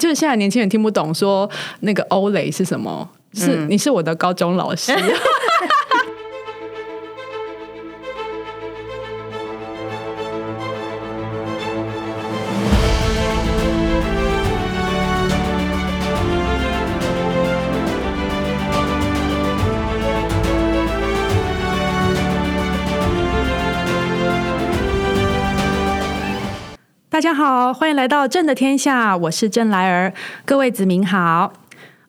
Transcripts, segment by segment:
就是现在年轻人听不懂说那个欧蕾是什么，是、你是我的高中老师。大 大家好，欢迎来到朕的天下，我是郑来儿，各位子民好。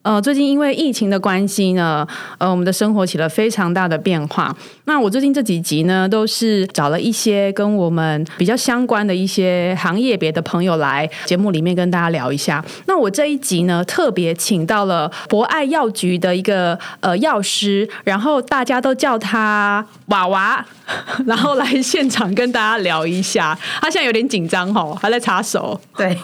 呃，最近因为疫情的关系呢，呃，我们的生活起了非常大的变化。那我最近这几集呢，都是找了一些跟我们比较相关的一些行业别的朋友来节目里面跟大家聊一下。那我这一集呢，特别请到了博爱药局的一个呃药师，然后大家都叫他娃娃，然后来现场跟大家聊一下。他现在有点紧张哦，还在擦手。对，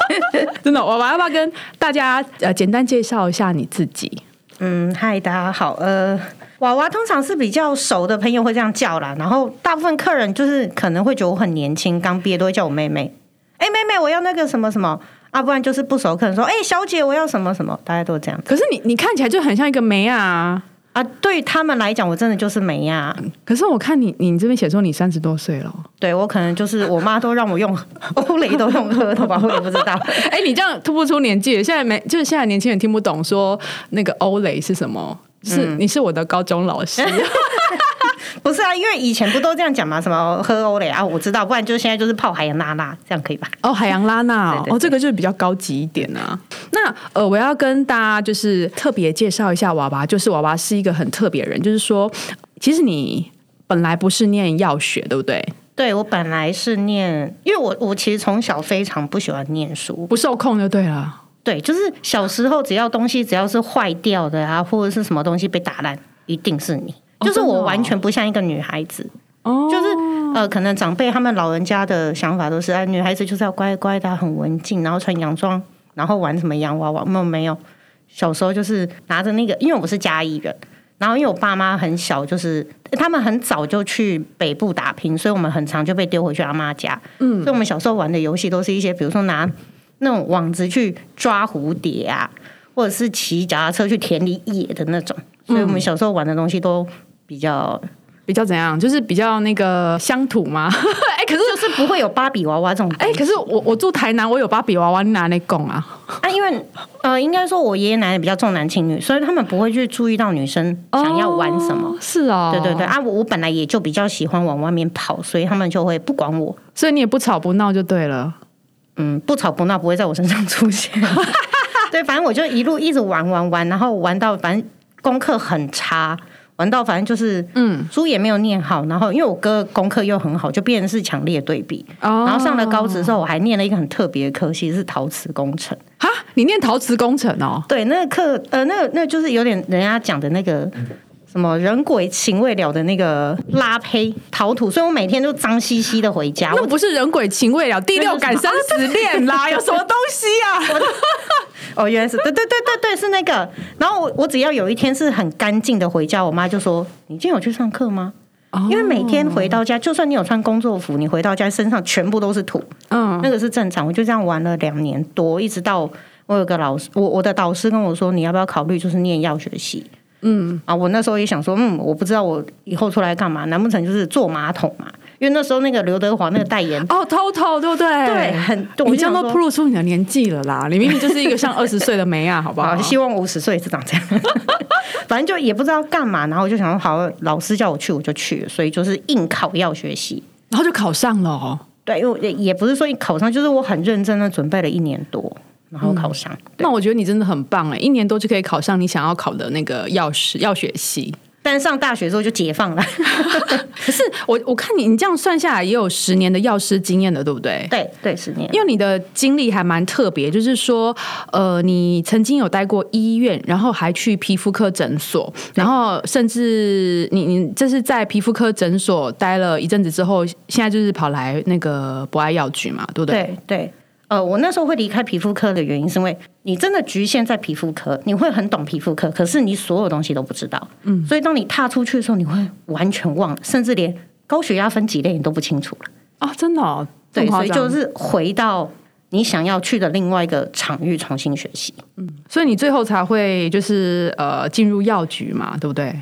真的，娃娃要不要跟大家呃简单介绍一下你自己？嗯，嗨，大家好，呃，娃娃通常是比较熟的朋友会这样叫啦，然后大部分客人就是可能会觉得我很年轻，刚毕业都会叫我妹妹。哎、妹妹，我要那个什么什么啊，不然就是不熟客人说，哎、小姐，我要什么什么，大家都这样可是你你看起来就很像一个妹啊。啊。对他们来讲，我真的就是美呀。可是我看你你这边写说你三十多岁了，对我可能就是我妈都让我用欧蕾都用喝的吧，我也不知道。哎、你这样突不出年纪，现在没就是现在年轻人听不懂说那个欧蕾是什么，是、你是我的高中老师。不是啊，因为以前不都这样讲嘛，什么喝欧蕾啊，我知道，不然就现在就是泡海洋拉娜，这样可以吧？哦，海洋拉娜哦哦，这个就是比较高级一点啊。那呃，我要跟大家就是特别介绍一下娃娃，就是娃娃是一个很特别的人，就是说，其实你本来不是念药学，对不对？对我本来是念，因为我我其实从小非常不喜欢念书，不受控就对了。对，就是小时候只要东西只要是坏掉的啊，或者是什么东西被打烂，一定是你，就是我完全不像一个女孩子，哦，就是呃，可能长辈他们老人家的想法都是，哎、女孩子就是要乖乖的、很文静，然后穿洋装，然后玩什么洋娃娃，没有没有，小时候就是拿着那个，因为我是嘉义人。然后因为我爸妈很小，就是他们很早就去北部打拼，所以我们很常就被丢回去阿妈家。嗯，所以我们小时候玩的游戏都是一些，比如说拿那种网子去抓蝴蝶啊，或者是骑脚踏车去田里野的那种。所以我们小时候玩的东西都比较，比较怎样？就是比较那个乡土吗？哎、可是就是不会有芭比娃娃这种哎、西。可是我我住台南，我有芭比娃娃，你哪来供啊？啊，因为呃，应该说我爷爷奶奶比较重男轻女，所以他们不会去注意到女生想要玩什么。哦是哦，对对对，啊，我我本来也就比较喜欢往外面跑，所以他们就会不管我，所以你也不吵不闹就对了。嗯，不吵不闹不会在我身上出现。对，反正我就一路一直玩玩玩，然后玩到反正功课很差，玩到反正就是嗯，书也没有念好，然后因为我哥功课又很好，就变成是强烈对比。哦然后上了高职之后，我还念了一个很特别的科系，是陶瓷工程。哈，你念陶瓷工程哦？对，那个课，呃，那个那个就是有点人家讲的那个什么人鬼情未了的那个拉胚陶土，所以我每天都脏兮兮的回家。我那不是人鬼情未了，第六感生死恋啦，有什么东西啊？哦，原来是对对对对对，是那个。然后我我只要有一天是很干净的回家，我妈就说：“你今天有去上课吗？”因为每天回到家，就算你有穿工作服，你回到家身上全部都是土，嗯，那个是正常。我就这样玩了两年多，一直到我有个老师，我我的导师跟我说，你要不要考虑就是念药学系？嗯啊，我那时候也想说，嗯，我不知道我以后出来干嘛，难不成就是坐马桶嘛？因为那时候那个刘德华那个代言，哦，Toto 对不对？对，很，你这样都就想说暴露出你的年纪了啦！你明明就是一个像二十岁的梅啊，好不好好？希望五十岁是长这样。反正就也不知道干嘛，然后我就想说，好，老师叫我去，我就去了，所以就是硬考要学系。然后就考上了哦。对，因为也也不是说考上，就是我很认真的准备了一年多，然后考上。对那我觉得你真的很棒哎，一年多就可以考上你想要考的那个药师药学系。但上大学之后就解放了。可是我我看你你这样算下来也有十年的药师经验了，对不对？对对，十年。因为你的经历还蛮特别，就是说，呃，你曾经有待过医院，然后还去皮肤科诊所，然后甚至你你这是在皮肤科诊所待了一阵子之后，现在就是跑来那个博爱药局嘛，对不对？对对，呃，我那时候会离开皮肤科的原因，是因为你真的局限在皮肤科，你会很懂皮肤科，可是你所有东西都不知道。嗯，所以当你踏出去的时候，你会完全忘了，甚至连高血压分几类你都不清楚了。啊，真的、哦，对，所以就是回到你想要去的另外一个场域重新学习。嗯所以你最后才会就是呃进入药局嘛，对不对？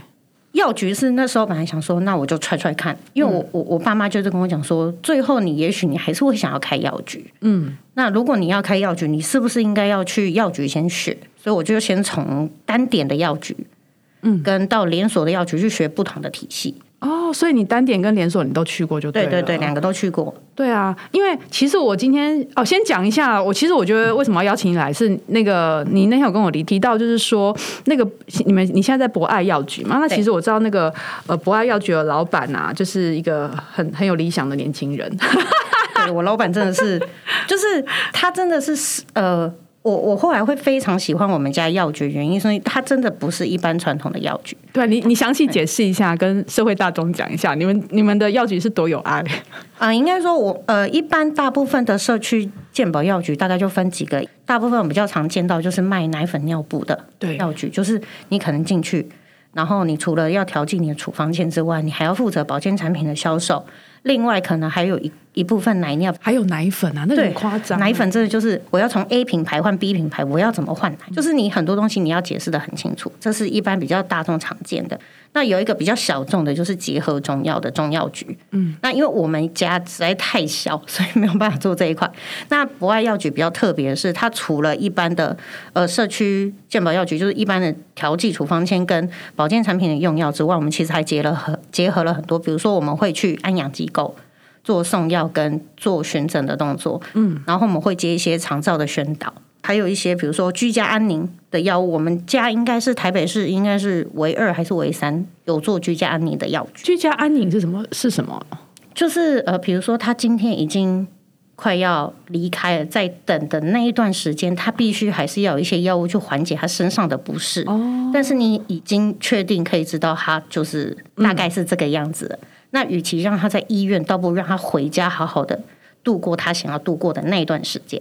药局是那时候本来想说，那我就踹踹看，因为我我我爸妈就是跟我讲说，最后你也许你还是会想要开药局。嗯，那如果你要开药局，你是不是应该要去药局先学？所以我就先从单点的药局，嗯，跟到连锁的药局去学不同的体系。哦，所以你单点跟连锁你都去过就了。对对对，两个都去过。对啊，因为其实我今天哦，先讲一下，我其实我觉得为什么要邀请你来，是那个你那天有跟我提提到，就是说那个你们你现在在博爱药局嘛？那其实我知道那个呃博爱药局的老板啊，就是一个很很有理想的年轻人。对我老板真的是，就是他真的是呃。我我后来会非常喜欢我们家药局，原因是因为它真的不是一般传统的药局。对你，你详细解释一下，跟社会大众讲一下，你们你们的药局是多有爱 啊？应该说，我呃，一般大部分的社区健保药局大概就分几个，大部分我比较常见到就是卖奶粉尿布的药局，就是你可能进去，然后你除了要调剂你的处方签之外，你还要负责保健产品的销售。另外，可能还有一一部分奶尿，还有奶粉啊，那很夸张。奶粉真的就是我要从 A 品牌换 B 品牌，我要怎么换奶？就是你很多东西你要解释的很清楚，这是一般比较大众常见的。那有一个比较小众的，就是结合中药的中药局。嗯，那因为我们家实在太小，所以没有办法做这一块。那博爱药局比较特别的是，它除了一般的呃社区健保药局，就是一般的调剂处方签跟保健产品的用药之外，我们其实还结了很结合了很多，比如说我们会去安养机构做送药跟做巡诊的动作。嗯，然后我们会接一些长照的宣导。还有一些，比如说居家安宁的药物，我们家应该是台北市，应该是唯二还是唯三有做居家安宁的药居家安宁是什么？是什么？就是呃，比如说他今天已经快要离开了，在等的那一段时间，他必须还是要有一些药物去缓解他身上的不适。哦。但是你已经确定可以知道他就是大概是这个样子，那与其让他在医院，倒不如让他回家好好的。度过他想要度过的那一段时间，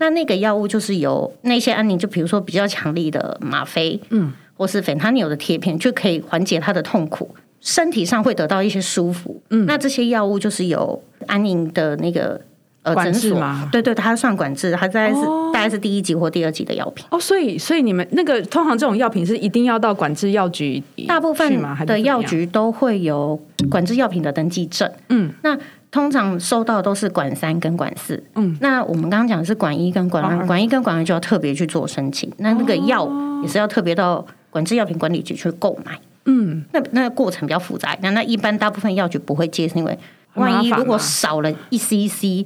那那个药物就是由那些安宁，就比如说比较强力的吗啡，嗯，或是粉他尼的贴片，就可以缓解他的痛苦，身体上会得到一些舒服。嗯，那这些药物就是由安宁的那个呃诊所，对对，它算管制，它大概是大概是第一级或第二级的药品。哦，所以所以你们那个通常这种药品是一定要到管制药局，大部分的药局都会有管制药品的登记证。嗯，那。通常收到都是管三跟管四，嗯，那我们刚刚讲的是管一跟管二，管一跟管二就要特别去做申请，那那个药也是要特别到管制药品管理局去购买，嗯，那那个过程比较复杂，那那一般大部分药局不会接，是因为万一如果少了一 cc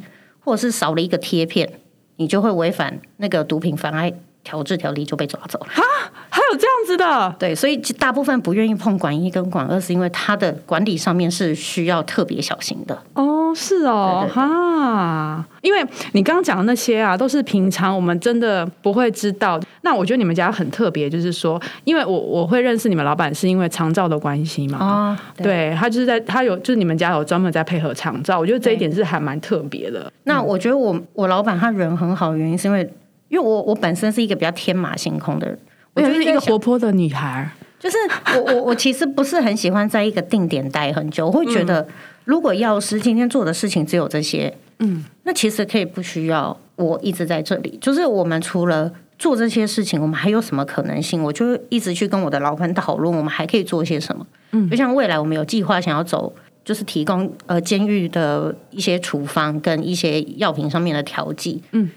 或者是少了一个贴片，你就会违反那个毒品妨碍。调制条例就被抓走了啊！还有这样子的，对，所以大部分不愿意碰管一跟管二，是因为它的管理上面是需要特别小心的。哦，是哦，哈，因为你刚刚讲的那些啊，都是平常我们真的不会知道。那我觉得你们家很特别，就是说，因为我我会认识你们老板，是因为长照的关系嘛。啊，对他就是在他有就是你们家有专门在配合长照，我觉得这一点是还蛮特别的。那我觉得我我老板他人很好，原因是因为。因为我我本身是一个比较天马行空的人，我就是一个活泼的女孩。就是我我我其实不是很喜欢在一个定点待很久，我会觉得如果药师今天做的事情只有这些，嗯，那其实可以不需要我一直在这里。就是我们除了做这些事情，我们还有什么可能性？我就一直去跟我的老板讨论，我们还可以做些什么？嗯，就像未来我们有计划想要走，就是提供呃监狱的一些处方跟一些药品上面的调剂，嗯。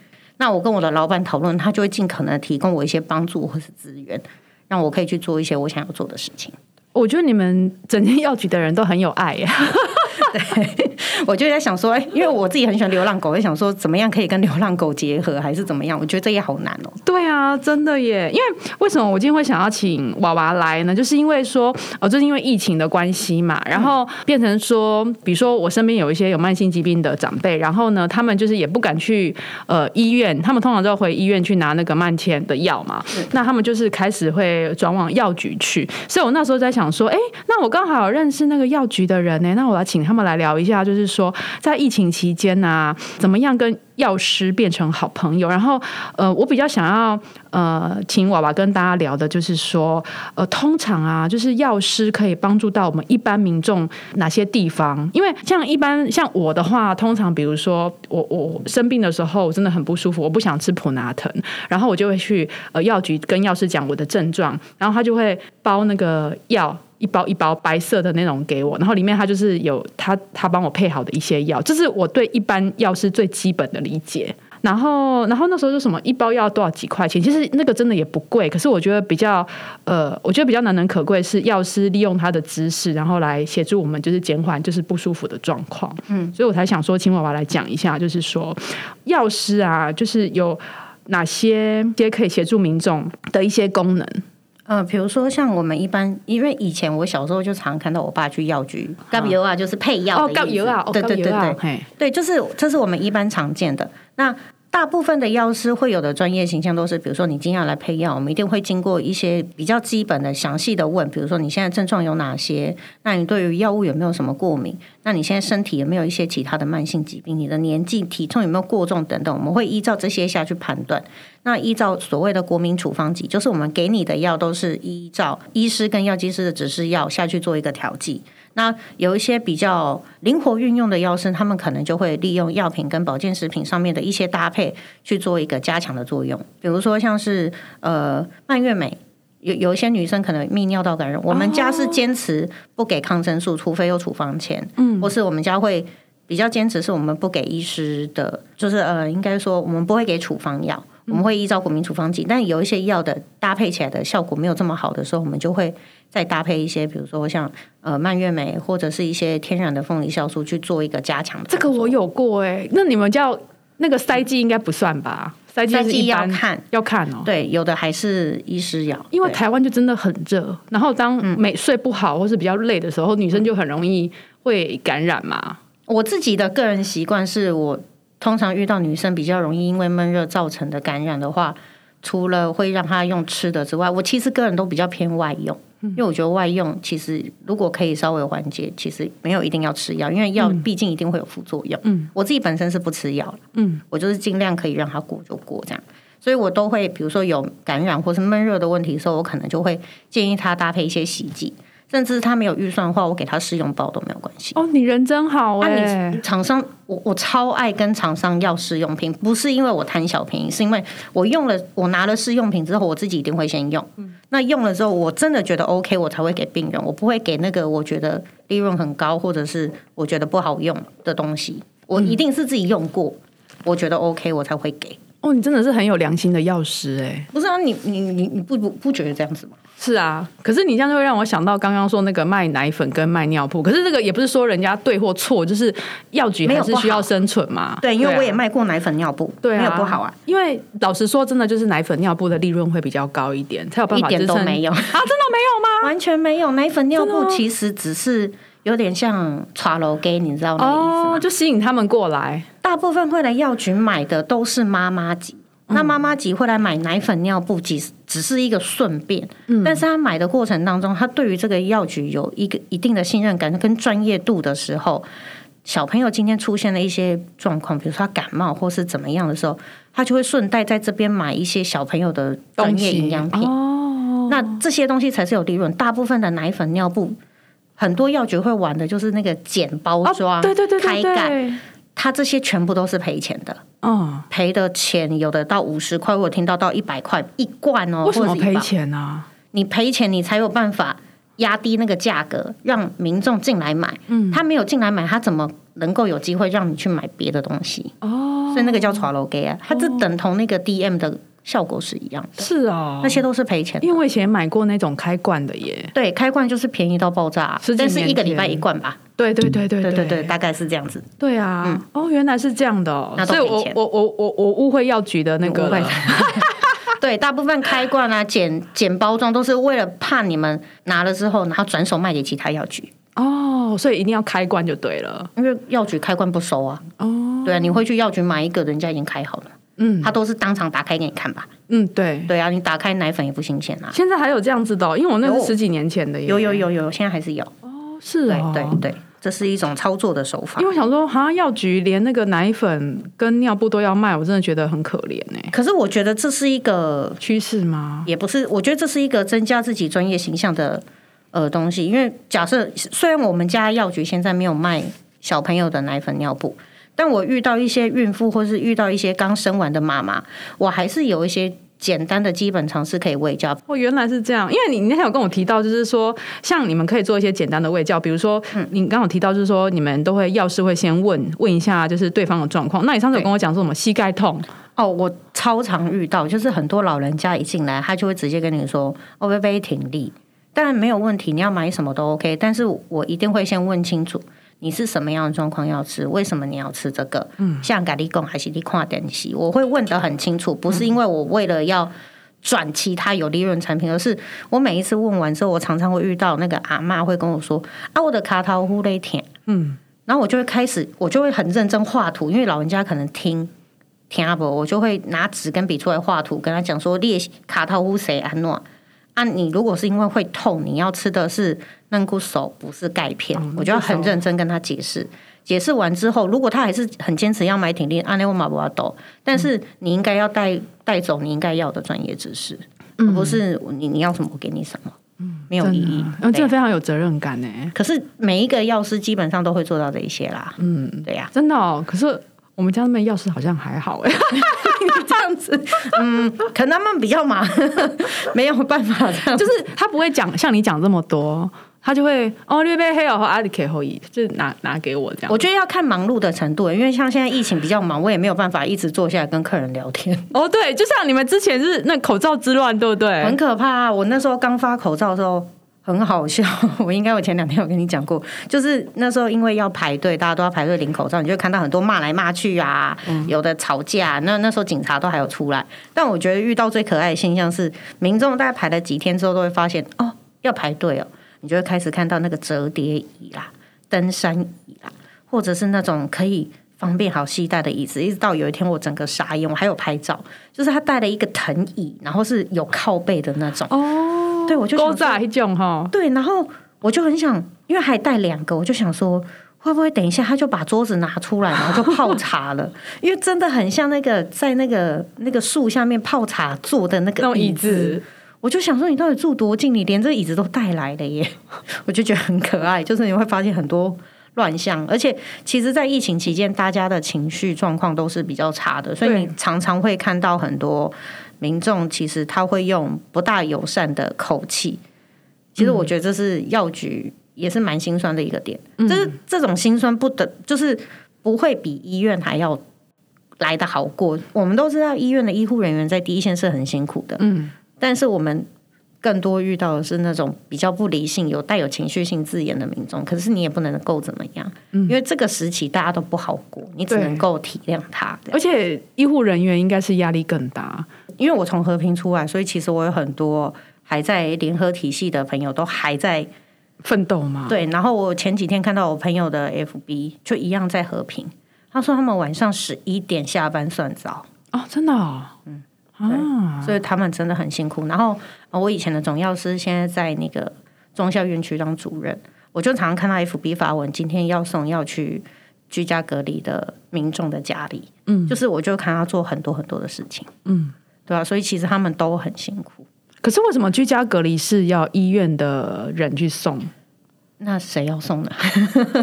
那我跟我的老板讨论，他就会尽可能提供我一些帮助或是资源，让我可以去做一些我想要做的事情。我觉得你们整间药局的人都很有爱呀。对，我就在想说，哎，因为我自己很喜欢流浪狗，我就想说，怎么样可以跟流浪狗结合，还是怎么样？我觉得这也好难哦。对啊，真的耶！因为为什么我今天会想要请娃娃来呢？就是因为说，哦，就是因为疫情的关系嘛，然后变成说，比如说我身边有一些有慢性疾病的长辈，然后呢，他们就是也不敢去呃医院，他们通常都要回医院去拿那个慢签的药嘛。那他们就是开始会转往药局去，所以我那时候在想说，哎，那我刚好认识那个药局的人呢，那我要请他们。来聊一下，就是说在疫情期间啊，怎么样跟药师变成好朋友。然后呃，我比较想要呃，请娃娃跟大家聊的就是说，呃，通常啊，就是药师可以帮助到我们一般民众哪些地方？因为像一般像我的话，通常比如说我我生病的时候，我真的很不舒服，我不想吃普拿疼，然后我就会去呃药局跟药师讲我的症状，然后他就会包那个药。一包一包白色的那种给我，然后里面他就是有他他帮我配好的一些药，这是我对一般药师最基本的理解。然后然后那时候就什么一包药多少几块钱，其实那个真的也不贵，可是我觉得比较呃，我觉得比较难能可贵是药师利用他的知识，然后来协助我们就是减缓就是不舒服的状况。嗯，所以我才想说请娃娃来讲一下，就是说药师啊，就是有哪些些可以协助民众的一些功能。嗯，比如说像我们一般，因为以前我小时候就常看到我爸去药局，膏油啊，就是配药的意思。对对对对，对，就是这是我们一般常见的那。大部分的药师会有的专业形象都是，比如说你今天要来配药，我们一定会经过一些比较基本的、详细的问，比如说你现在症状有哪些？那你对于药物有没有什么过敏？那你现在身体有没有一些其他的慢性疾病？你的年纪、体重有没有过重等等？我们会依照这些下去判断。那依照所谓的国民处方剂，就是我们给你的药都是依照医师跟药剂师的指示药下去做一个调剂。那有一些比较灵活运用的药师，他们可能就会利用药品跟保健食品上面的一些搭配去做一个加强的作用。比如说像是呃蔓越莓，有有一些女生可能泌尿道感染，我们家是坚持不给抗生素，除非有处方签，嗯，或是我们家会比较坚持是我们不给医师的，就是呃应该说我们不会给处方药。我们会依照国民处方剂，但有一些药的搭配起来的效果没有这么好的时候，我们就会再搭配一些，比如说像呃蔓越莓或者是一些天然的凤梨酵素去做一个加强。这个我有过哎，那你们叫那个塞剂应该不算吧？塞剂要看要看哦。对，有的还是医师药，因为台湾就真的很热，然后当每睡不好或是比较累的时候，女生就很容易会感染嘛。我自己的个人习惯是我。通常遇到女生比较容易因为闷热造成的感染的话，除了会让她用吃的之外，我其实个人都比较偏外用，因为我觉得外用其实如果可以稍微缓解，其实没有一定要吃药，因为药毕竟一定会有副作用。嗯，我自己本身是不吃药嗯，我就是尽量可以让它过就过这样，所以我都会比如说有感染或是闷热的问题的时候，我可能就会建议他搭配一些洗剂。甚至他没有预算的话，我给他试用包都没有关系。哦，你人真好哎！厂商，我我超爱跟厂商要试用品，不是因为我贪小便宜，是因为我用了，我拿了试用品之后，我自己一定会先用。嗯那用了之后，我真的觉得 OK，我才会给病人，我不会给那个我觉得利润很高或者是我觉得不好用的东西。我一定是自己用过，我觉得 OK，我才会给。哦，你真的是很有良心的药师哎！不是啊，你你你你不不不觉得这样子吗？是啊，可是你这样就会让我想到刚刚说那个卖奶粉跟卖尿布，可是这个也不是说人家对或错，就是药局还是需要生存嘛。对，因为我也卖过奶粉尿布，对没有不好啊。因为老实说，真的就是奶粉尿布的利润会比较高一点，才有办法一点都没有啊，真的没有吗？完全没有，奶粉尿布其实只是有点像茶楼给，你知道那个意思吗？就吸引他们过来，大部分会来药局买的都是妈妈级。那妈妈级会来买奶粉尿布，只只是一个顺便，但是他买的过程当中，他对于这个药局有一个一定的信任感跟专业度的时候，小朋友今天出现了一些状况，比如说他感冒或是怎么样的时候，他就会顺带在这边买一些小朋友的专业营养品。哦，那这些东西才是有利润。大部分的奶粉尿布，很多药局会玩的就是那个剪包装，对对对对对。他这些全部都是赔钱的，哦，赔的钱有的到五十块，我听到到一百块一罐哦。为什么赔钱呢？你赔钱，你才有办法压低那个价格，让民众进来买。嗯，他没有进来买，他怎么能够有机会让你去买别的东西？哦，所以那个叫 “tralo gay” 啊，它是等同那个 DM 的。效果是一样的，是啊，那些都是赔钱。因为我以前买过那种开罐的耶，对，开罐就是便宜到爆炸，但是一个礼拜一罐吧。对对对对对对对，大概是这样子。对啊，哦，原来是这样的，所以我我我我我误会药局的那个。对，大部分开罐啊、剪剪包装都是为了怕你们拿了之后，然后转手卖给其他药局。哦，所以一定要开罐就对了，因为药局开罐不收啊。哦，对啊，你会去药局买一个人家已经开好了。嗯，他都是当场打开给你看吧。嗯，对，对啊，你打开奶粉也不新鲜啊。现在还有这样子的，因为我那是十几年前的。有有有有，现在还是有。哦，是啊，对对对。这是一种操作的手法因。为我想说，好像药局连那个奶粉跟尿布都要卖，我真的觉得很可怜哎、可是我觉得这是一个，趋势吗？也不是，我觉得这是一个增加自己专业形象的呃东西。因为假设虽然我们家药局现在没有卖小朋友的奶粉尿布，但我遇到一些孕妇或是遇到一些刚生完的妈妈，我还是有一些简单的基本常识可以喂教。哦，原来是这样。因为你你那天有跟我提到，就是说，像你们可以做一些简单的喂教，比如说，你刚刚有提到，就是说，你们都会药师会先问问一下，就是对方的状况。那你上次有跟我讲说什么膝盖痛？哦，我超常遇到，就是很多老人家一进来，他就会直接跟你说：“哦，微微挺立。”当然没有问题，你要买什么都 OK，但是我一定会先问清楚你是什么样的状况要吃，为什么你要吃这个？嗯，像咖喱贡还是你跨点西，我会问得很清楚，不是因为我为了要。转其他有利润产品，而是我每一次问完之后，我常常会遇到那个阿妈会跟我说：“啊，我的卡桃呼勒甜。”嗯，然后我就会开始，我就会很认真画图，因为老人家可能听听不，我就会拿纸跟笔出来画图，跟他讲说列卡套呼谁安诺啊，你如果是因为会痛，你要吃的是嫩骨手，不是钙片，我就要很认真跟他解释。解释完之后，如果他还是很坚持要买挺力，安内我马不要抖，但是你应该要带带走你应该要的专业知识，而不是你你要什么我给你什么，没有意义。嗯，这个非常有责任感呢。可是每一个药师基本上都会做到这一些啦，嗯，对呀、真的哦。可是我们家那边药师好像还好哎。这样子，嗯，可能他们比较忙，没有办法这样。就是他不会讲像你讲这么多，他就会哦，略杯黑哦和阿里 K 后裔，就拿拿给我这样。我觉得要看忙碌的程度，因为像现在疫情比较忙，我也没有办法一直坐下来跟客人聊天，哦，对，就像你们之前是那口罩之乱，对不对？很可怕、啊。我那时候刚发口罩的时候。很好笑，我应该我前两天有跟你讲过，就是那时候因为要排队，大家都要排队领口罩，你就会看到很多骂来骂去啊，有的吵架。那那时候警察都还有出来，但我觉得遇到最可爱的现象是，民众大概排了几天之后，都会发现哦要排队哦，你就会开始看到那个折叠椅啦、登山椅啦，或者是那种可以方便好携带的椅子。一直到有一天我整个傻眼，我还有拍照，就是他带了一个藤椅，然后是有靠背的那种。哦，对，我就想说勾炸一种哈。对，然后我就很想，因为还带两个，我就想说。会不会等一下他就把桌子拿出来，然后就泡茶了？因为真的很像那个在那个那个树下面泡茶坐的那个椅子，子，我就想说你到底住多近？你连这椅子都带来了耶！我就觉得很可爱，就是你会发现很多乱象，而且其实，在疫情期间，大家的情绪状况都是比较差的，所以你常常会看到很多民众其实他会用不大友善的口气。其实我觉得这是药局也是蛮心酸的一个点，就是这种心酸不等就是不会比医院还要来的好过。我们都知道医院的医护人员在第一线是很辛苦的，嗯，但是我们更多遇到的是那种比较不理性、有带有情绪性字眼的民众。可是你也不能够怎么样，因为这个时期大家都不好过，你只能够体谅他。而且医护人员应该是压力更大。因为我从和平出来，所以其实我有很多还在联合体系的朋友都还在奋斗嘛？，对。然后我前几天看到我朋友的 FB，就一样在和平。他说他们晚上十一点下班算早，哦，真的、哦，所以他们真的很辛苦。然后呃我以前的总药师现在在那个中校院区当主任，我就常常看到 FB 发文，今天要送要去居家隔离的民众的家里，嗯，就是我就看他做很多很多的事情，嗯，对啊，所以其实他们都很辛苦。可是为什么居家隔离是要医院的人去送？那谁要送呢？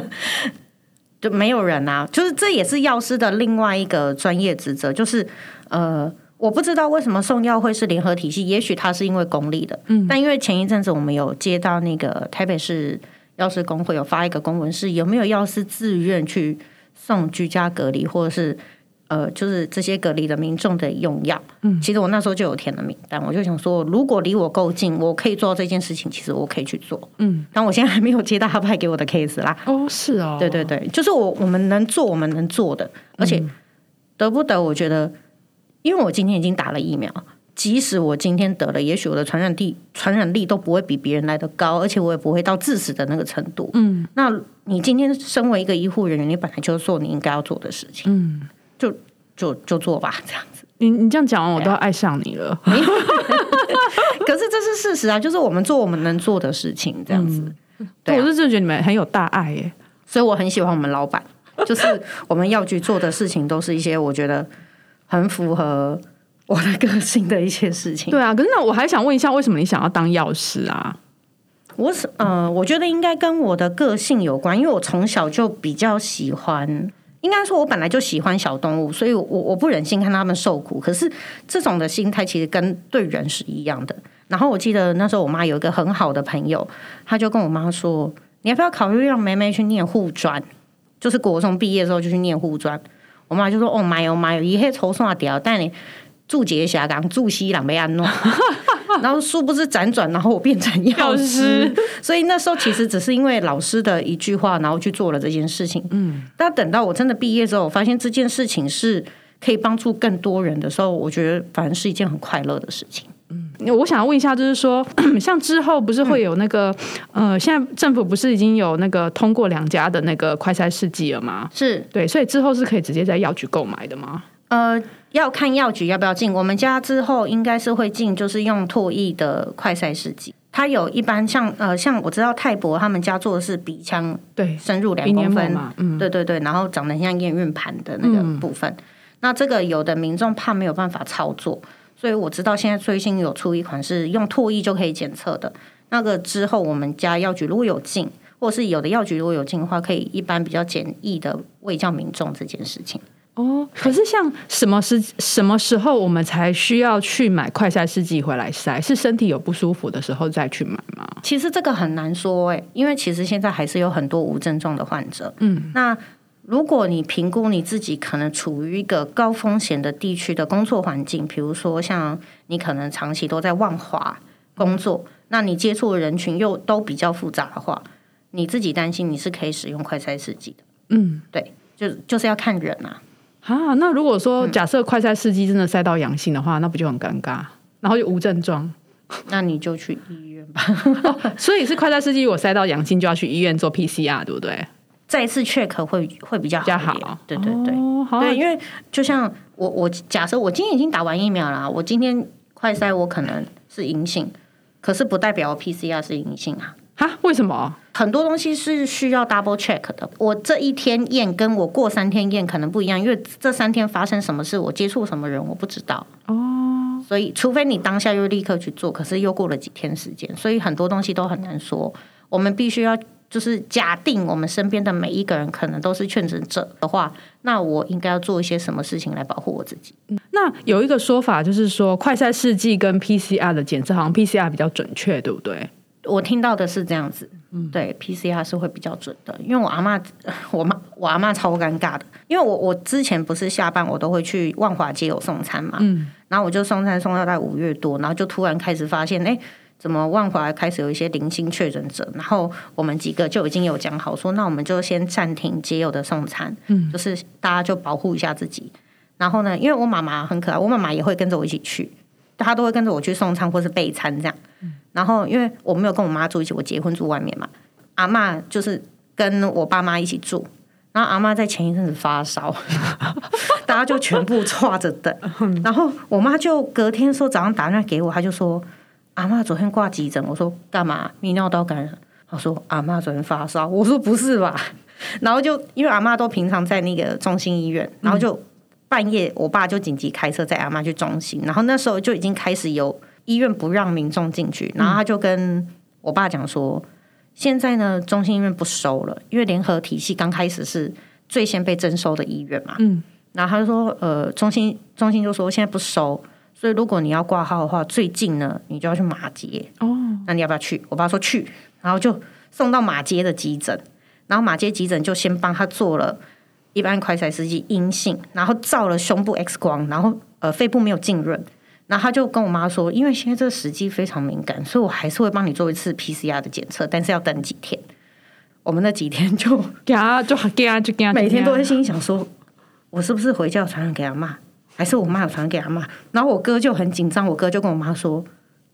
就没有人啊，就是这也是药师的另外一个专业职责，就是呃，我不知道为什么送药会是联合体系，也许它是因为公立的，嗯，但因为前一阵子我们有接到那个台北市药师工会有发一个公文，是有没有药师自愿去送居家隔离或者是。呃，就是这些隔离的民众的用药，嗯，其实我那时候就有填了名单，我就想说，如果离我够近，我可以做到这件事情，其实我可以去做，嗯，但我现在还没有接到他派给我的 case 啦，哦，是哦，对对对，就是我我们能做我们能做的，而且得不得，我觉得，因为我今天已经打了疫苗，即使我今天得了，也许我的传染力传染力都不会比别人来的高，而且我也不会到致死的那个程度。嗯，那你今天身为一个医护人员，你本来就是做你应该要做的事情，嗯，就就就做吧，这样子。你你这样讲完，我都要爱上你了。可是这是事实啊，就是我们做我们能做的事情，这样子。对啊我是真的觉得你们很有大爱耶。所以我很喜欢我们老板，就是我们药局做的事情都是一些我觉得很符合我的个性的一些事情。对啊，可是那我还想问一下，为什么你想要当药师啊？我是呃，我觉得应该跟我的个性有关，因为我从小就比较喜欢。应该说，我本来就喜欢小动物，所以我我不忍心看他们受苦。可是这种的心态其实跟对人是一样的。然后我记得那时候我妈有一个很好的朋友，她就跟我妈说：“你要不要考虑让梅梅去念护专？就是国中毕业之后就去念护专。”我妈就说：“哦，妈哟妈哟，一黑愁算掉，但你住杰霞港住西朗被安诺。”然后殊不知辗转，然后我变成药师，所以那时候其实只是因为老师的一句话，然后去做了这件事情。嗯，但等到我真的毕业之后，我发现这件事情是可以帮助更多人的时候，我觉得反而是一件很快乐的事情。嗯，我想要问一下，就是说，像之后不是会有那个呃，现在政府不是已经有那个通过两家的那个快筛试剂了吗？是对，所以之后是可以直接在药局购买的吗？呃。要看药局要不要进，我们家之后应该是会进，就是用唾液的快筛试剂。它有一般像呃像我知道泰博他们家做的是鼻腔对深入两公分，嗯，对对对，然后长得像验孕盘的那个部分。那这个有的民众怕没有办法操作，所以我知道现在最新有出一款是用唾液就可以检测的。那个之后我们家药局如果有进，或是有的药局如果有进的话，可以一般比较简易的喂教民众这件事情。哦，可是像什么时什么时候我们才需要去买快筛试剂回来筛？是身体有不舒服的时候再去买吗？其实这个很难说哎，因为其实现在还是有很多无症状的患者。嗯，那如果你评估你自己可能处于一个高风险的地区的工作环境，比如说像你可能长期都在万华工作，那你接触的人群又都比较复杂的话，你自己担心你是可以使用快筛试剂的。嗯，对，就就是要看人啊。啊，那如果说假设快筛试剂真的筛到阳性的话，那不就很尴尬？然后就无症状，那你就去医院吧。所以是快筛试剂，我筛到阳性就要去医院做 PCR，对不对？再次 check 会会比较好。对对对，对，因为就像我我假设我今天已经打完疫苗了，我今天快筛我可能是阴性，可是不代表 PCR 是阴性啊。哈？为什么？很多东西是需要 double check 的。我这一天验跟我过三天验可能不一样，因为这三天发生什么事，我接触什么人，我不知道。哦，所以除非你当下又立刻去做，可是又过了几天时间，所以很多东西都很难说。我们必须要就是假定我们身边的每一个人可能都是确诊者的话，那我应该要做一些什么事情来保护我自己？那有一个说法就是说，快筛试剂跟 PCR 的检测，好像 PCR 比较准确，对不对？我听到的是这样子，对 PCR 是会比较准的，因为我阿妈，我妈，我阿妈超尴尬的，因为我我之前不是下班我都会去万华街有送餐嘛，嗯，然后我就送餐送到在五月多，然后就突然开始发现，哎，怎么万华开始有一些零星确诊者，然后我们几个就已经有讲好说，那我们就先暂停街友的送餐，嗯，就是大家就保护一下自己，然后呢，因为我妈妈很可爱，我妈妈也会跟着我一起去。她都会跟着我去送餐或是备餐这样，然后因为我没有跟我妈住一起，我结婚住外面嘛，阿妈就是跟我爸妈一起住，然后阿妈在前一阵子发烧，大家就全部歘着等，然后我妈就隔天说早上打电话给我，她就说阿妈昨天挂急诊，我说干嘛泌尿道感染？他说阿妈昨天发烧，我说不是吧？然后就因为阿妈都平常在那个中心医院，然后就。半夜，我爸就紧急开车载阿妈去中心，然后那时候就已经开始有医院不让民众进去，然后他就跟我爸讲说，现在呢中心医院不收了，因为联合体系刚开始是最先被征收的医院嘛，嗯，然后他就说，呃，中心中心就说现在不收，所以如果你要挂号的话，最近呢你就要去马街哦，那你要不要去？我爸说去，然后就送到马街的急诊，然后马街急诊就先帮他做了。一般快筛试剂阴性，然后照了胸部 X 光，然后呃肺部没有浸润，然后他就跟我妈说，因为现在这个时机非常敏感，所以我还是会帮你做一次 PCR 的检测，但是要等几天。我们那几天就 呀就呀就呀，每天都在心想说，我是不是回家传染给阿妈，还是我妈有传给阿妈？然后我哥就很紧张，我哥就跟我妈说，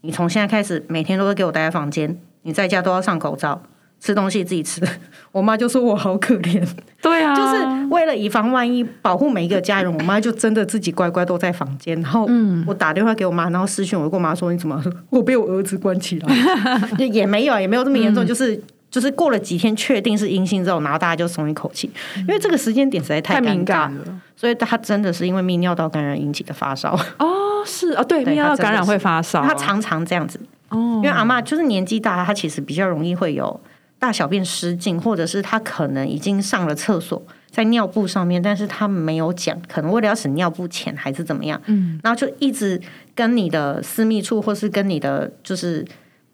你从现在开始每天都会给我待在房间，你在家都要上口罩。吃东西自己吃，我妈就说我好可怜。对啊，就是为了以防万一，保护每一个家人，我妈就真的自己乖乖都在房间。然后我打电话给我妈，然后私讯我跟我妈说：“你怎么？我被我儿子关起来？”也没有，也没有这么严重，就是就是过了几天确定是阴性之后，然后大家就松一口气，因为这个时间点实在太尴尬。敏感，了。所以他真的是因为泌尿道感染引起的发烧，哦，是哦，对，对泌尿道感染会发烧，他常常这样子。哦。因为阿嬷就是年纪大，她其实比较容易会有大小便失禁，或者是她可能已经上了厕所，在尿布上面，但是他没有讲，可能为了要省尿布钱还是怎么样，嗯，然后就一直跟你的私密处或是跟你的就是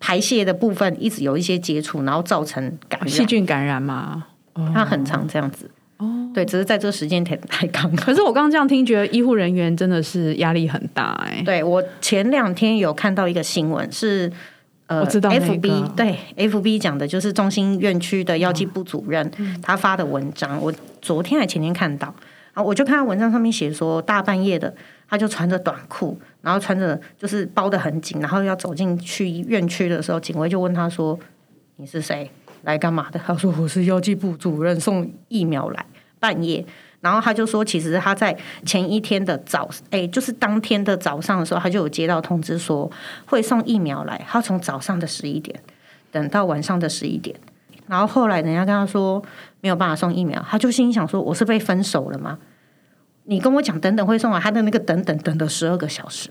排泄的部分一直有一些接触，然后造成感染细染，菌感染嘛。它很常这样子。哦，对，只是在这个时间点太刚好。可是我刚刚这样听，觉得医护人员真的是压力很大哎、对我前两天有看到一个新闻是。呃我知道那个，FB 对 FB 讲的就是中心院区的药剂部主任、嗯他发的文章，我昨天还前天看到，我就看他文章上面写说，大半夜的他就穿着短裤，然后穿着就是包的很紧，然后要走进去院区的时候，警卫就问他说：“你是谁？来干嘛的？” 他说：“我是药剂部主任，送疫苗来。”半夜，然后他就说，其实他在前一天的早，哎，就是当天的早上的时候，他就有接到通知说会送疫苗来，他从早上的十一点等到晚上的十一点，然后后来人家跟他说没有办法送疫苗，他就心想说我是被分手了吗？你跟我讲等等会送来，他的那个等等等了十二个小时，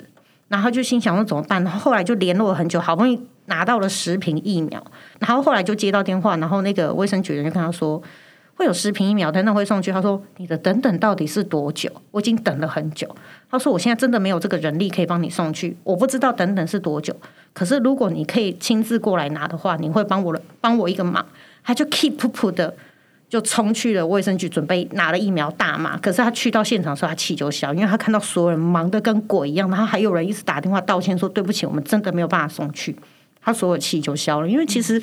然后就心想说怎么办？然后后来就联络了很久，好不容易拿到了十瓶疫苗，然后后来就接到电话，然后那个卫生局人就跟他说。会有十瓶疫苗，等等会送去。他说：“你的等等到底是多久？我已经等了很久。”他说：“我现在真的没有这个人力可以帮你送去，我不知道等等是多久。可是如果你可以亲自过来拿的话，你会帮我帮我一个忙。”他就 keep 噗噗的就冲去了卫生局，准备拿了疫苗大骂。可是他去到现场的时候，他气就消，因为他看到所有人忙得跟鬼一样，然后还有人一直打电话道歉说：“对不起，我们真的没有办法送去。”他所有气就消了，因为其实。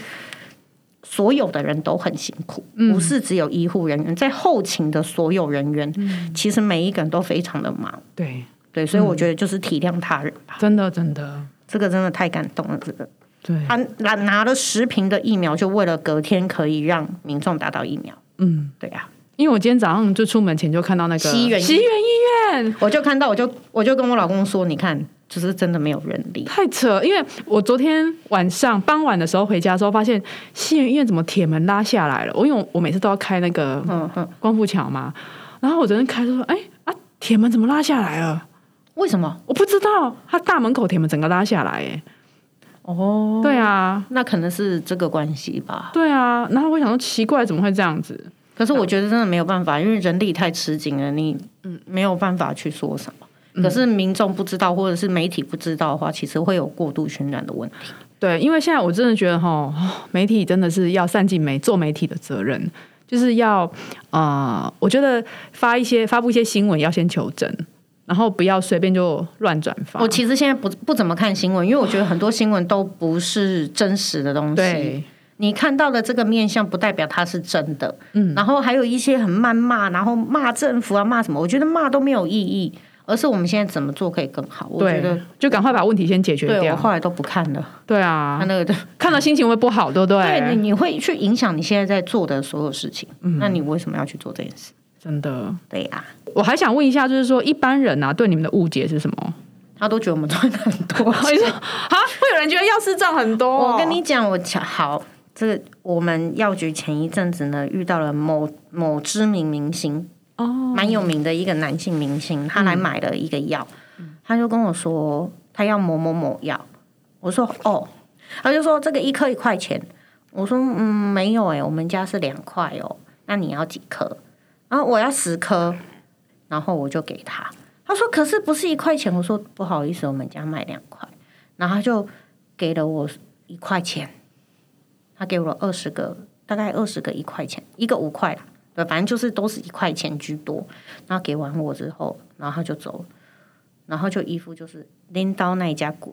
所有的人都很辛苦，不是只有医护人员，在后勤的所有人员，其实每一个人都非常的忙。对，对，所以我觉得就是体谅他人吧，真的真的，这个真的太感动了。这个对，他拿拿了十瓶的疫苗，就为了隔天可以让民众打到疫苗。嗯，对啊，因为我今天早上就出门前就看到那个西园医西园医院，我就看到，我就我就跟我老公说，你看，就是真的没有人力。太扯！因为我昨天晚上傍晚的时候回家的时候，发现西园医院怎么铁门拉下来了？我因为我我每次都要开那个嗯哼，光复桥嘛，然后我昨天开就说，哎啊，铁门怎么拉下来了？为什么？我不知道，他大门口铁门整个拉下来，哎，哦，对啊，那可能是这个关系吧。对啊，然后我想说奇怪，怎么会这样子？可是我觉得真的没有办法，因为人力太吃紧了，你嗯没有办法去说什么。可是民众不知道，或者是媒体不知道的话，其实会有过度渲染的问题。对，因为现在我真的觉得哈，媒体真的是要善尽媒做媒体的责任，就是要呃，我觉得发一些发布一些新闻要先求证，然后不要随便就乱转发。我其实现在不不怎么看新闻，因为我觉得很多新闻都不是真实的东西。对你看到的这个面相，不代表它是真的。嗯，然后还有一些很谩骂，然后骂政府啊，骂什么？我觉得骂都没有意义，而是我们现在怎么做可以更好。我觉得对，就赶快把问题先解决对我。后来都不看了，对啊看，那个看了心情会不好，对不对？对，你你会去影响你现在在做的所有事情。嗯那你为什么要去做这件事？真的。对呀、我还想问一下，就是说一般人啊，对你们的误解是什么？他都觉得我们赚很多。你说啊，会有人觉得药师赚很多、我跟你讲，我讲好，这个我们药局前一阵子呢遇到了某某知名明星，哦，蛮有名的一个男性明星，他来买了一个药，他就跟我说他要某某某药，我说哦，他就说这个一颗一块钱，我说嗯没有哎、我们家是两块哦，那你要几颗？然后我要十颗，然后我就给他，他说可是不是一块钱，我说不好意思，我们家卖两块，然后他就给了我一块钱，他给我二十个，大概二十个一块钱，一个五块啦。对，反正就是都是一块钱居多。然后给完我之后，然后他就走了，然后就一副就是拎刀那一家鬼，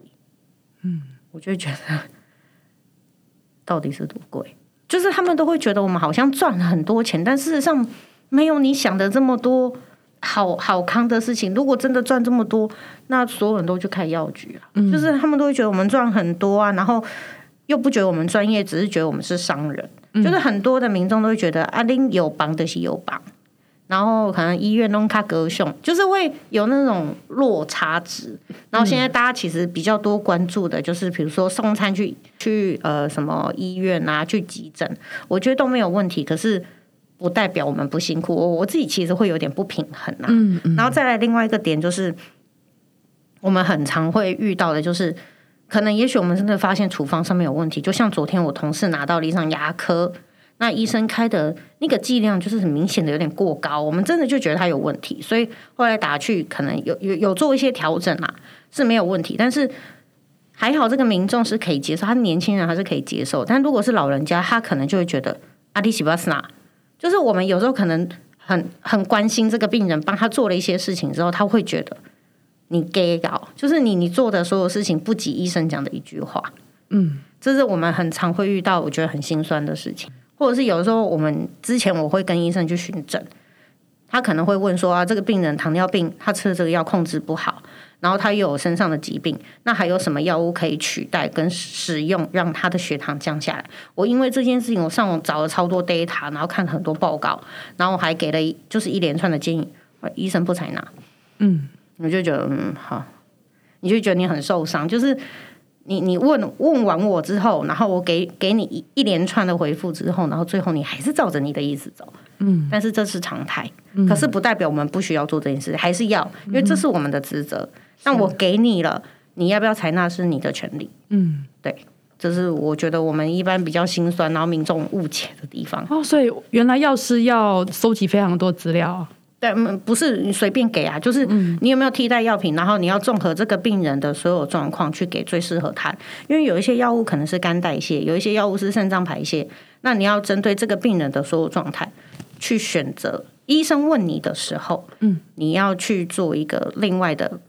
嗯，我就觉得 到底是多贵？就是他们都会觉得我们好像赚了很多钱，但事实上没有你想的这么多好好康的事情。如果真的赚这么多，那所有人都去开药局啊，就是他们都会觉得我们赚很多啊，然后又不觉得我们专业，只是觉得我们是商人。就是很多的民众都会觉得阿林有帮的是有帮，然后可能医院弄卡隔胸，就是会有那种落差值。然后现在大家其实比较多关注的就是，比如说送餐去去呃什么医院啊，去急诊，我觉得都没有问题。可是不代表我们不辛苦，我我自己其实会有点不平衡啊。嗯嗯，然后再来另外一个点就是，我们很常会遇到的就是，可能也许我们真的发现处方上面有问题，就像昨天我同事拿到了一张牙科，那医生开的那个剂量就是很明显的有点过高，我们真的就觉得他有问题，所以后来打去可能有有有做一些调整啦，是没有问题，但是。还好，这个民众是可以接受，他年轻人还是可以接受。但如果是老人家，他可能就会觉得阿迪西巴斯纳，就是我们有时候可能很很关心这个病人，帮他做了一些事情之后，他会觉得你 gay 搞，就是你你做的所有事情不及医生讲的一句话。嗯，这是我们很常会遇到，我觉得很心酸的事情。或者是有时候我们之前我会跟医生去巡诊，他可能会问说啊，这个病人糖尿病，他吃的这个药控制不好，然后他又有身上的疾病，那还有什么药物可以取代跟使用，让他的血糖降下来？我因为这件事情，我上网找了超多 data，然后看了很多报告，然后我还给了一就是一连串的建议，医生不采纳。嗯，我就觉得嗯好，你就觉得你很受伤，就是你你问问完我之后，然后我给给你一一连串的回复之后，然后最后你还是照着你的意思走，嗯，但是这是常态，可是不代表我们不需要做这件事，还是要，因为这是我们的职责。那我给你了，你要不要采纳是你的权利，嗯，对这是我觉得我们一般比较心酸，然后民众误解的地方。哦，所以原来药师要收集非常多资料，对，嗯不是你随便给啊，就是你有没有替代药品，然后你要综合这个病人的所有状况去给最适合他。因为有一些药物可能是肝代谢，有一些药物是肾脏排泄，那你要针对这个病人的所有状态去选择。医生问你的时候，嗯，你要去做一个另外的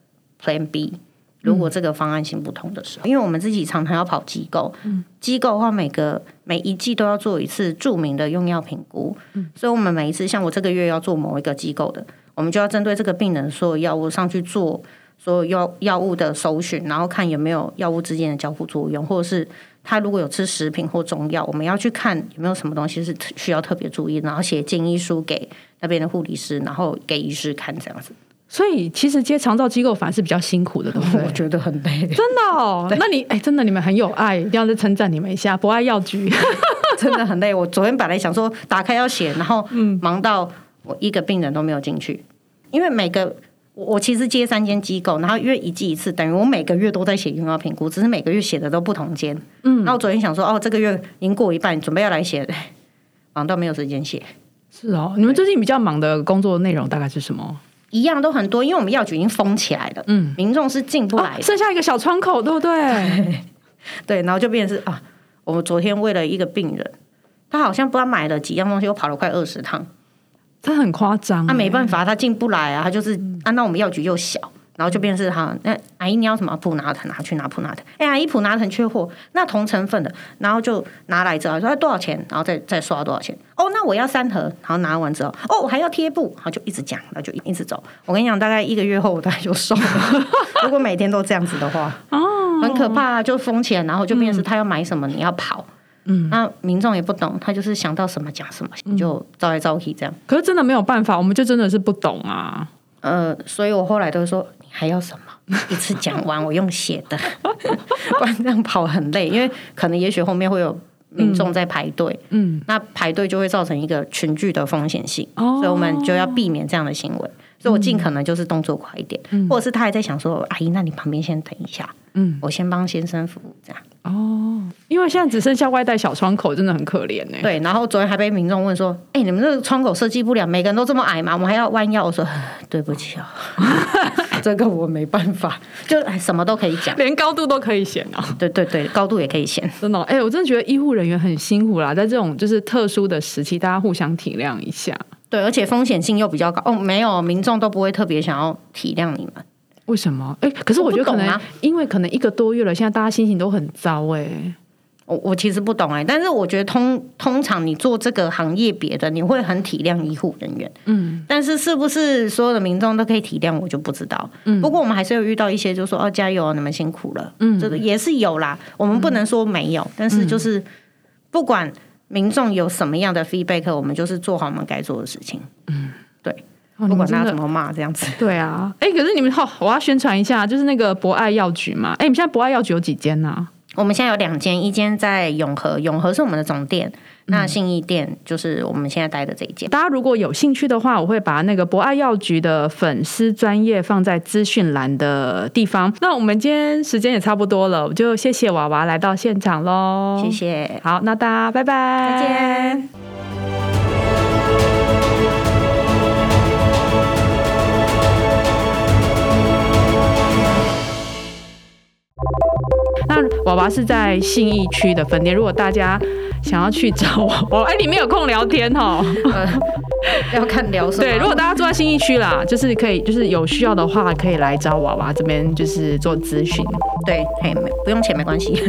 Plan B。如果这个方案行不通的时候，因为我们自己常常要跑机构，机构的话每个每一季都要做一次著名的用药评估，所以我们每一次像我这个月要做某一个机构的，我们就要针对这个病人所有药物上去做所有药药物的搜寻，然后看有没有药物之间的交互作用，或者是他如果有吃食品或中药，我们要去看有没有什么东西是需要特别注意，然后写建议书给那边的护理师，然后给医师看这样子。所以其实接长照机构反而是比较辛苦的，对不对？我觉得很累，真的哦，那你哎，真的你们很有爱，一定要再称赞你们一下，博爱药局。真的很累。我昨天本来想说打开要写，然后忙到我一个病人都没有进去，因为每个我我其实接三间机构，然后约一季一次，等于我每个月都在写用药评估，只是每个月写的都不同间。嗯，然后我昨天想说，哦，这个月已经过一半，准备要来写，忙到没有时间写。是哦，你们最近比较忙的工作内容大概是什么？一样都很多，因为我们药局已经封起来了，嗯，民众是进不来的，哦剩下一个小窗口，对不对？对，然后就变成是啊，我们昨天为了一个病人，他好像不知道买了几样东西，又跑了快二十趟，他很夸张。他没办法，他进不来啊，他就是啊，那我们药局又小，然后就变成是哈那阿姨你要什么普拿疼拿去拿普拿疼，哎阿姨普拿疼缺货，那同成分的，然后就拿来之后说哎多少钱，然后再再刷多少钱，哦那我要三盒，然后拿完之后，哦我还要贴布，然后就一直讲，然后就一直走。我跟你讲，大概一个月后我大概就瘦了，如果每天都这样子的话，哦，很可怕、啊，就封起来，然后就变成是他要买什么你要跑。嗯，那民众也不懂，他就是想到什么讲什么，就招来招去这样。可是真的没有办法，我们就真的是不懂啊。呃，所以我后来都说，你还要什么？一次讲完，我用写的，不然这样跑很累，因为可能也许后面会有民众在排队，嗯，那排队就会造成一个群聚的风险性，哦所以我们就要避免这样的行为。所以我尽可能就是动作快一点，或者是他还在想说，阿姨，那你旁边先等一下，嗯，我先帮先生服务这样。哦，因为现在只剩下外带小窗口，真的很可怜呢。对，然后昨天还被民众问说：“哎、你们这个窗口设计不了，每个人都这么矮吗？我们还要弯腰。”我说：“对不起啊、这个我没办法，就哎什么都可以讲。连高度都可以显啊，对对对，高度也可以显。真的哦。哎、我真的觉得医护人员很辛苦啦，在这种就是特殊的时期，大家互相体谅一下。对，而且风险性又比较高。哦，没有，民众都不会特别想要体谅你们。为什么？哎、可是我觉得可能、因为可能一个多月了，现在大家心情都很糟哎、我我其实不懂哎、但是我觉得通通常你做这个行业别的，你会很体谅医护人员。嗯，但是是不是所有的民众都可以体谅，我就不知道。嗯，不过我们还是有遇到一些，就说哦加油，你们辛苦了。嗯，这个也是有啦，我们不能说没有，但是就是不管民众有什么样的 feedback，我们就是做好我们该做的事情。嗯，对。哦不管他怎么骂这样子。对啊，哎，可是你们好，我要宣传一下，就是那个博爱药局嘛。哎，你们现在博爱药局有几间呢、我们现在有两间，一间在永和，永和是我们的总店，嗯那信义店就是我们现在待的这一间。大家如果有兴趣的话，我会把那个博爱药局的粉丝专业放在资讯栏的地方。那我们今天时间也差不多了，我就谢谢娃娃来到现场喽，谢。谢，好，那大家拜拜，再见。那娃娃是在信义区的分店，如果大家想要去找 我，我哎，你们有空聊天哦。呃，要看聊什么。对，如果大家住在信义区啦，就是可以，就是有需要的话，可以来找娃娃这边，就是做咨询。对，嘿，没不用钱没关系。